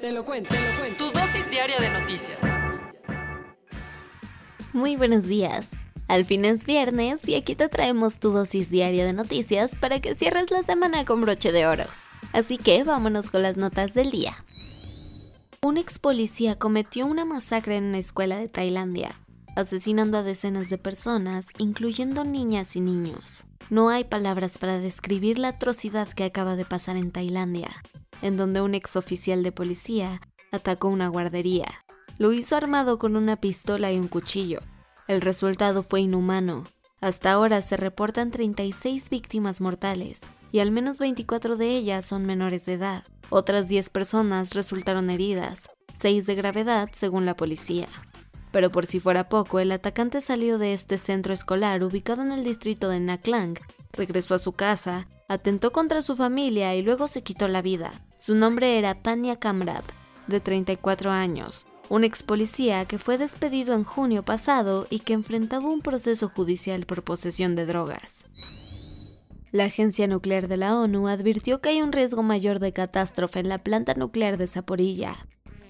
Te lo cuento, te lo cuento. Tu dosis diaria de noticias. Muy buenos días. Al fin es viernes y aquí te traemos tu dosis diaria de noticias para que cierres la semana con broche de oro. Así que vámonos con las notas del día. Un ex policía cometió una masacre en una escuela de Tailandia, asesinando a decenas de personas, incluyendo niñas y niños. No hay palabras para describir la atrocidad que acaba de pasar en Tailandia, en donde un ex oficial de policía atacó una guardería. Lo hizo armado con una pistola y un cuchillo. El resultado fue inhumano. Hasta ahora se reportan 36 víctimas mortales y al menos 24 de ellas son menores de edad. Otras 10 personas resultaron heridas, 6 de gravedad según la policía. Pero por si fuera poco, el atacante salió de este centro escolar ubicado en el distrito de Naklang, regresó a su casa, atentó contra su familia y luego se quitó la vida. Su nombre era Panya Kamrab, de 34 años, un ex policía que fue despedido en junio pasado y que enfrentaba un proceso judicial por posesión de drogas. La Agencia Nuclear de la ONU advirtió que hay un riesgo mayor de catástrofe en la planta nuclear de Zaporilla.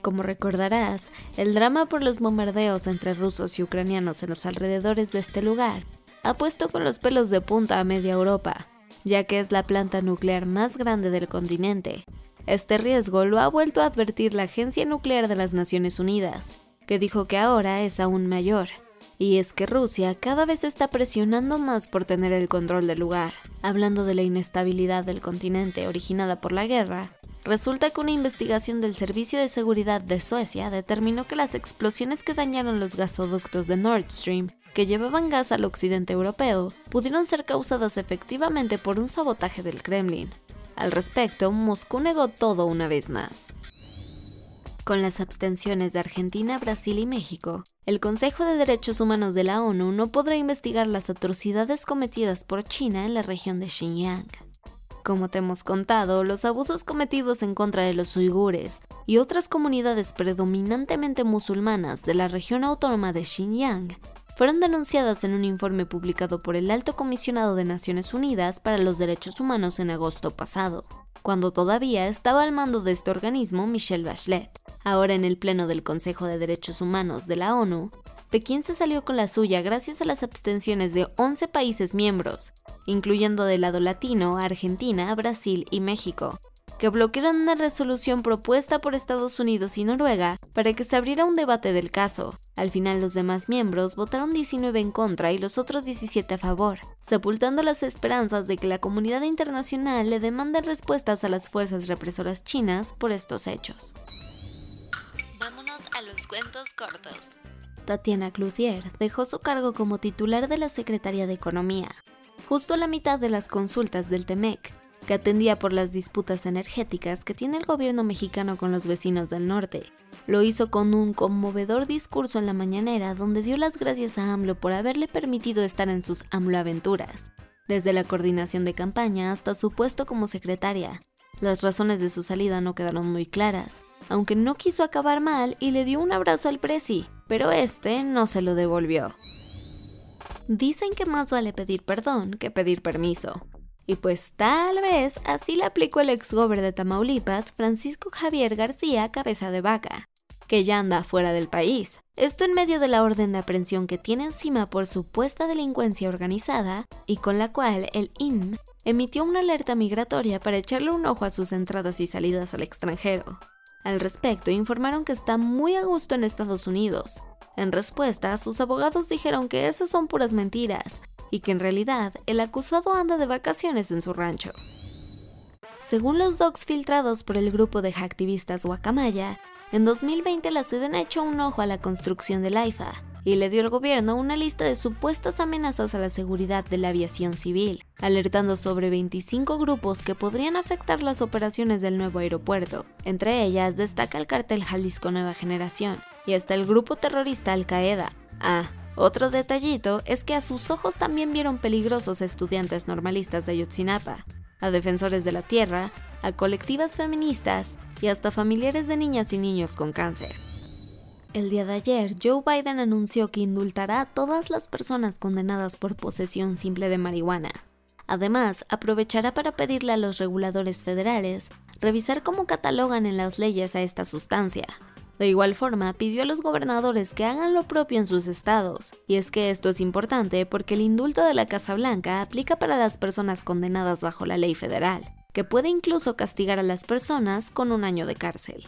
Como recordarás, el drama por los bombardeos entre rusos y ucranianos en los alrededores de este lugar ha puesto con los pelos de punta a media Europa, ya que es la planta nuclear más grande del continente. Este riesgo lo ha vuelto a advertir la Agencia Nuclear de las Naciones Unidas, que dijo que ahora es aún mayor. Y es que Rusia cada vez está presionando más por tener el control del lugar. Hablando de la inestabilidad del continente originada por la guerra, resulta que una investigación del Servicio de Seguridad de Suecia determinó que las explosiones que dañaron los gasoductos de Nord Stream que llevaban gas al occidente europeo pudieron ser causadas efectivamente por un sabotaje del Kremlin. Al respecto, Moscú negó todo una vez más. Con las abstenciones de Argentina, Brasil y México, el Consejo de Derechos Humanos de la ONU no podrá investigar las atrocidades cometidas por China en la región de Xinjiang. Como te hemos contado, los abusos cometidos en contra de los uigures y otras comunidades predominantemente musulmanas de la región autónoma de Xinjiang fueron denunciadas en un informe publicado por el Alto Comisionado de Naciones Unidas para los Derechos Humanos en agosto pasado, cuando todavía estaba al mando de este organismo Michelle Bachelet. Ahora en el Pleno del Consejo de Derechos Humanos de la ONU, Pekín se salió con la suya gracias a las abstenciones de 11 países miembros, incluyendo del lado latino, Argentina, Brasil y México, que bloquearon una resolución propuesta por Estados Unidos y Noruega para que se abriera un debate del caso. Al final los demás miembros votaron 19 en contra y los otros 17 a favor, sepultando las esperanzas de que la comunidad internacional le demande respuestas a las fuerzas represoras chinas por estos hechos. Vámonos a los cuentos cortos. Tatiana Cloutier dejó su cargo como titular de la Secretaría de Economía, justo a la mitad de las consultas del TEMEC, que atendía por las disputas energéticas que tiene el gobierno mexicano con los vecinos del norte. Lo hizo con un conmovedor discurso en la mañanera donde dio las gracias a AMLO por haberle permitido estar en sus AMLO aventuras, desde la coordinación de campaña hasta su puesto como secretaria. Las razones de su salida no quedaron muy claras, aunque no quiso acabar mal y le dio un abrazo al presi, pero este no se lo devolvió. Dicen que más vale pedir perdón que pedir permiso. Y pues tal vez así le aplicó el ex de Tamaulipas, Francisco Javier García Cabeza de Vaca, que ya anda fuera del país. Esto en medio de la orden de aprehensión que tiene encima por supuesta delincuencia organizada y con la cual el INM emitió una alerta migratoria para echarle un ojo a sus entradas y salidas al extranjero. Al respecto, informaron que está muy a gusto en Estados Unidos. En respuesta, sus abogados dijeron que esas son puras mentiras y que en realidad el acusado anda de vacaciones en su rancho. Según los docs filtrados por el grupo de activistas Guacamaya, en 2020 la SEDEN hecho un ojo a la construcción del AIFA, y le dio al gobierno una lista de supuestas amenazas a la seguridad de la aviación civil, alertando sobre 25 grupos que podrían afectar las operaciones del nuevo aeropuerto. Entre ellas destaca el cartel Jalisco Nueva Generación y hasta el grupo terrorista Al Qaeda. Ah, otro detallito es que a sus ojos también vieron peligrosos estudiantes normalistas de Ayotzinapa, a defensores de la tierra, a colectivas feministas y hasta familiares de niñas y niños con cáncer. El día de ayer, Joe Biden anunció que indultará a todas las personas condenadas por posesión simple de marihuana. Además, aprovechará para pedirle a los reguladores federales revisar cómo catalogan en las leyes a esta sustancia. De igual forma, pidió a los gobernadores que hagan lo propio en sus estados. Y es que esto es importante porque el indulto de la Casa Blanca aplica para las personas condenadas bajo la ley federal, que puede incluso castigar a las personas con un año de cárcel.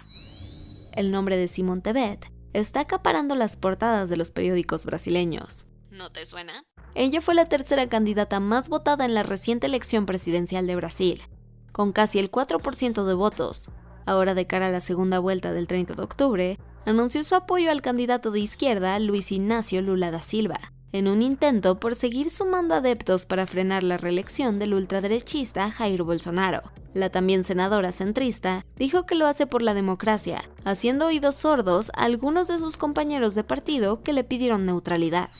El nombre de Simón Tebet está acaparando las portadas de los periódicos brasileños. ¿No te suena? Ella fue la tercera candidata más votada en la reciente elección presidencial de Brasil, con casi el 4% de votos. Ahora de cara a la segunda vuelta del 30 de octubre, anunció su apoyo al candidato de izquierda Luis Ignacio Lula da Silva, en un intento por seguir sumando adeptos para frenar la reelección del ultraderechista Jair Bolsonaro. La también senadora centrista dijo que lo hace por la democracia, haciendo oídos sordos a algunos de sus compañeros de partido que le pidieron neutralidad.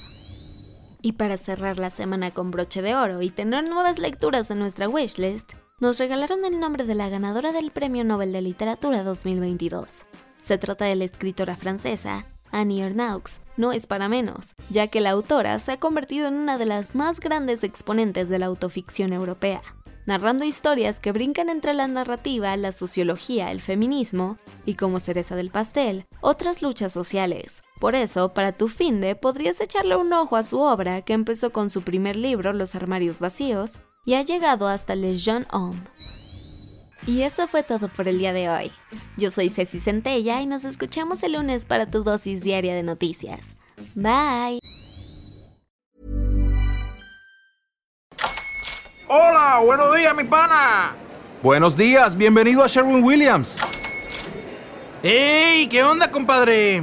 Y para cerrar la semana con broche de oro y tener nuevas lecturas en nuestra wishlist, nos regalaron el nombre de la ganadora del Premio Nobel de Literatura 2022. Se trata de la escritora francesa Annie Ernaux no es para menos, ya que la autora se ha convertido en una de las más grandes exponentes de la autoficción europea, narrando historias que brincan entre la narrativa, la sociología, el feminismo y, como cereza del pastel, otras luchas sociales. Por eso, para tu fin de, podrías echarle un ojo a su obra, que empezó con su primer libro, Los armarios vacíos, y ha llegado hasta Les Jeune Homme. Y eso fue todo por el día de hoy. Yo soy Ceci Centella y nos escuchamos el lunes para tu dosis diaria de noticias. Bye. Hola, buenos días, mi pana. Buenos días, bienvenido a Sherwin Williams. ¡Ey! ¿Qué onda, compadre?